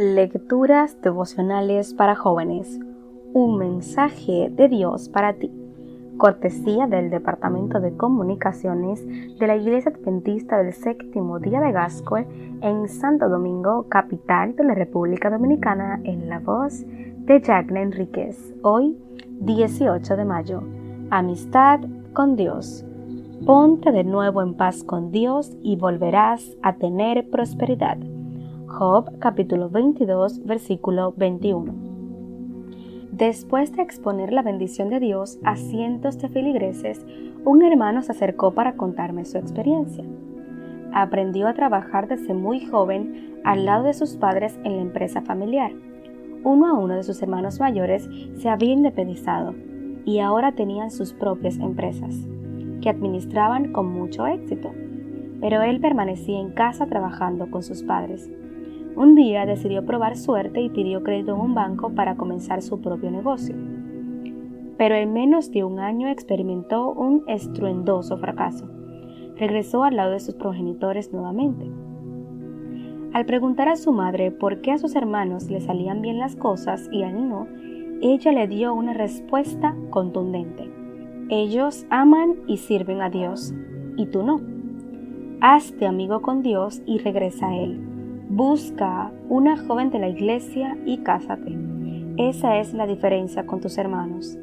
Lecturas devocionales para jóvenes. Un mensaje de Dios para ti. Cortesía del Departamento de Comunicaciones de la Iglesia Adventista del Séptimo Día de Gascue en Santo Domingo, capital de la República Dominicana, en la voz de Jacqueline Enríquez. Hoy, 18 de mayo. Amistad con Dios. Ponte de nuevo en paz con Dios y volverás a tener prosperidad. Job capítulo 22 versículo 21. Después de exponer la bendición de Dios a cientos de filigreses, un hermano se acercó para contarme su experiencia. Aprendió a trabajar desde muy joven al lado de sus padres en la empresa familiar. Uno a uno de sus hermanos mayores se había independizado y ahora tenían sus propias empresas, que administraban con mucho éxito. Pero él permanecía en casa trabajando con sus padres un día decidió probar suerte y pidió crédito en un banco para comenzar su propio negocio. Pero en menos de un año experimentó un estruendoso fracaso. Regresó al lado de sus progenitores nuevamente. Al preguntar a su madre por qué a sus hermanos le salían bien las cosas y a él no, ella le dio una respuesta contundente. Ellos aman y sirven a Dios, y tú no. Hazte amigo con Dios y regresa a Él. Busca una joven de la iglesia y cásate. Esa es la diferencia con tus hermanos.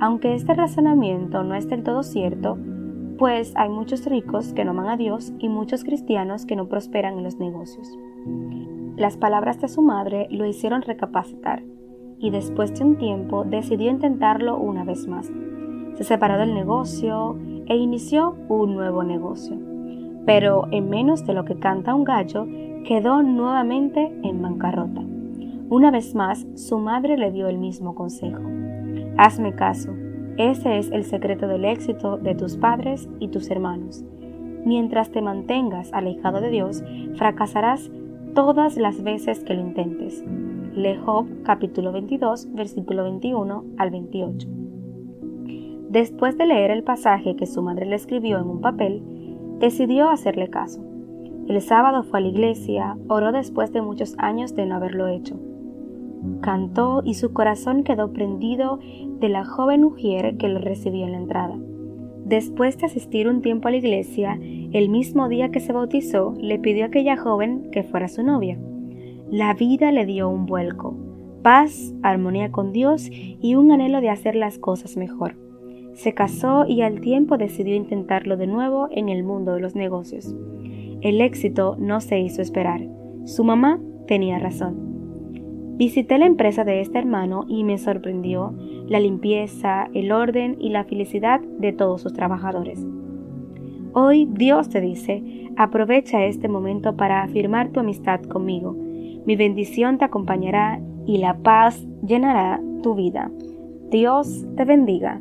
Aunque este razonamiento no es del todo cierto, pues hay muchos ricos que no aman a Dios y muchos cristianos que no prosperan en los negocios. Las palabras de su madre lo hicieron recapacitar y después de un tiempo decidió intentarlo una vez más. Se separó del negocio e inició un nuevo negocio. Pero en menos de lo que canta un gallo, quedó nuevamente en bancarrota. Una vez más, su madre le dio el mismo consejo. Hazme caso, ese es el secreto del éxito de tus padres y tus hermanos. Mientras te mantengas alejado de Dios, fracasarás todas las veces que lo intentes. Job capítulo 22 versículo 21 al 28. Después de leer el pasaje que su madre le escribió en un papel, decidió hacerle caso. El sábado fue a la iglesia, oró después de muchos años de no haberlo hecho. Cantó y su corazón quedó prendido de la joven mujer que lo recibió en la entrada. Después de asistir un tiempo a la iglesia, el mismo día que se bautizó, le pidió a aquella joven que fuera su novia. La vida le dio un vuelco, paz, armonía con Dios y un anhelo de hacer las cosas mejor. Se casó y al tiempo decidió intentarlo de nuevo en el mundo de los negocios. El éxito no se hizo esperar. Su mamá tenía razón. Visité la empresa de este hermano y me sorprendió la limpieza, el orden y la felicidad de todos sus trabajadores. Hoy Dios te dice, aprovecha este momento para afirmar tu amistad conmigo. Mi bendición te acompañará y la paz llenará tu vida. Dios te bendiga.